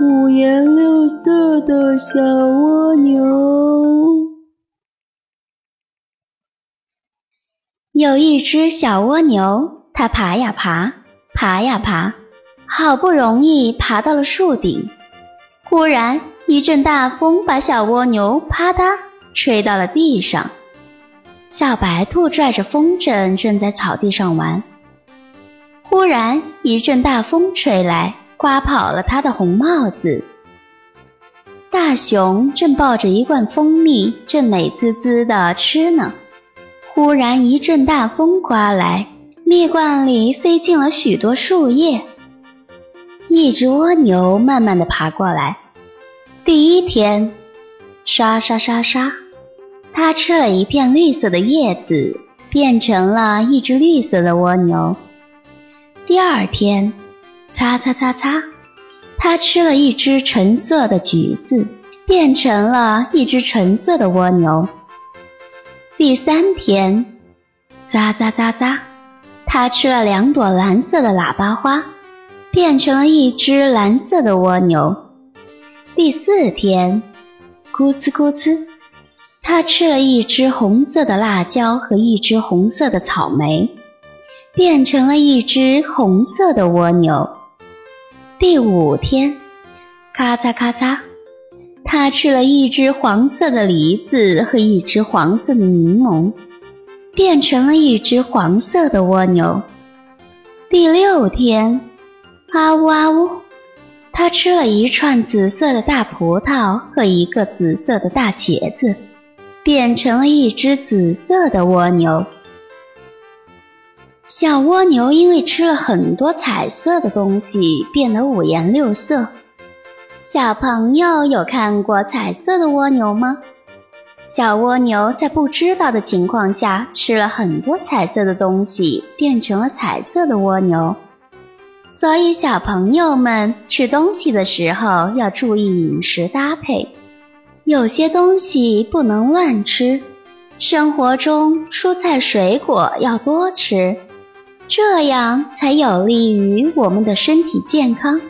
五颜六色的小蜗牛。有一只小蜗牛，它爬呀爬，爬呀爬，好不容易爬到了树顶。忽然一阵大风把小蜗牛啪嗒吹到了地上。小白兔拽着风筝正在草地上玩。忽然一阵大风吹来，刮跑了他的红帽子。大熊正抱着一罐蜂蜜，正美滋滋地吃呢。忽然一阵大风刮来，蜜罐里飞进了许多树叶。一只蜗牛慢慢地爬过来。第一天，沙沙沙沙，它吃了一片绿色的叶子，变成了一只绿色的蜗牛。第二天，擦擦擦擦，它吃了一只橙色的橘子，变成了一只橙色的蜗牛。第三天，咂咂咂咂，它吃了两朵蓝色的喇叭花，变成了一只蓝色的蜗牛。第四天，咕哧咕哧，它吃了一只红色的辣椒和一只红色的草莓。变成了一只红色的蜗牛。第五天，咔嚓咔嚓，它吃了一只黄色的梨子和一只黄色的柠檬，变成了一只黄色的蜗牛。第六天，啊呜啊呜，它吃了一串紫色的大葡萄和一个紫色的大茄子，变成了一只紫色的蜗牛。小蜗牛因为吃了很多彩色的东西，变得五颜六色。小朋友有看过彩色的蜗牛吗？小蜗牛在不知道的情况下吃了很多彩色的东西，变成了彩色的蜗牛。所以小朋友们吃东西的时候要注意饮食搭配，有些东西不能乱吃。生活中蔬菜水果要多吃。这样才有利于我们的身体健康。